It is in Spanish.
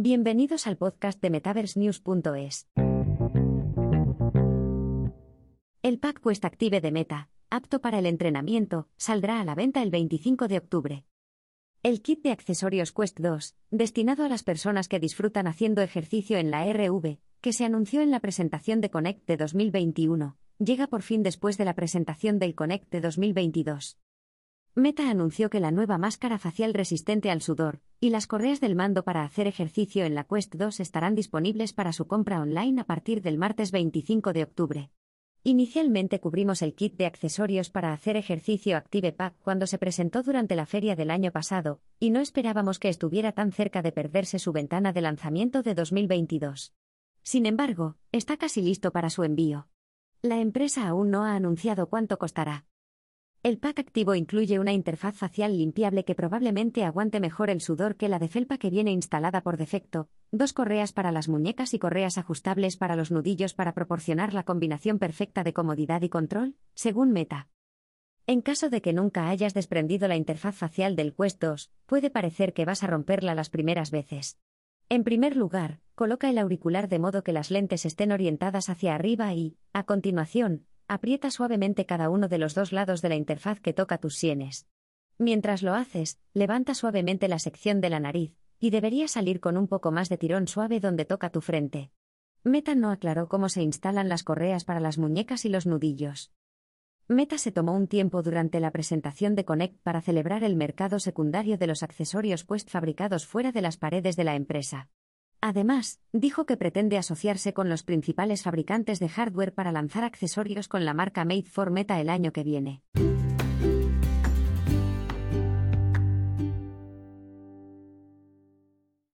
Bienvenidos al podcast de MetaverseNews.es. El pack Quest Active de Meta, apto para el entrenamiento, saldrá a la venta el 25 de octubre. El kit de accesorios Quest 2, destinado a las personas que disfrutan haciendo ejercicio en la RV, que se anunció en la presentación de Connect de 2021, llega por fin después de la presentación del Connect de 2022. Meta anunció que la nueva máscara facial resistente al sudor y las correas del mando para hacer ejercicio en la Quest 2 estarán disponibles para su compra online a partir del martes 25 de octubre. Inicialmente cubrimos el kit de accesorios para hacer ejercicio Active Pack cuando se presentó durante la feria del año pasado, y no esperábamos que estuviera tan cerca de perderse su ventana de lanzamiento de 2022. Sin embargo, está casi listo para su envío. La empresa aún no ha anunciado cuánto costará. El pack activo incluye una interfaz facial limpiable que probablemente aguante mejor el sudor que la de felpa que viene instalada por defecto, dos correas para las muñecas y correas ajustables para los nudillos para proporcionar la combinación perfecta de comodidad y control, según Meta. En caso de que nunca hayas desprendido la interfaz facial del Quest 2, puede parecer que vas a romperla las primeras veces. En primer lugar, coloca el auricular de modo que las lentes estén orientadas hacia arriba y, a continuación, Aprieta suavemente cada uno de los dos lados de la interfaz que toca tus sienes. Mientras lo haces, levanta suavemente la sección de la nariz, y debería salir con un poco más de tirón suave donde toca tu frente. Meta no aclaró cómo se instalan las correas para las muñecas y los nudillos. Meta se tomó un tiempo durante la presentación de Connect para celebrar el mercado secundario de los accesorios pues fabricados fuera de las paredes de la empresa. Además, dijo que pretende asociarse con los principales fabricantes de hardware para lanzar accesorios con la marca Made for Meta el año que viene.